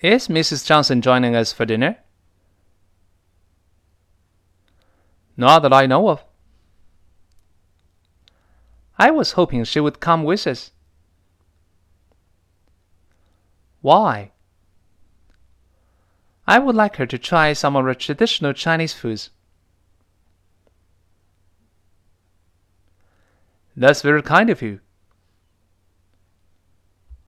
Is Mrs. Johnson joining us for dinner? Not that I know of. I was hoping she would come with us. Why? I would like her to try some of our traditional Chinese foods. That's very kind of you.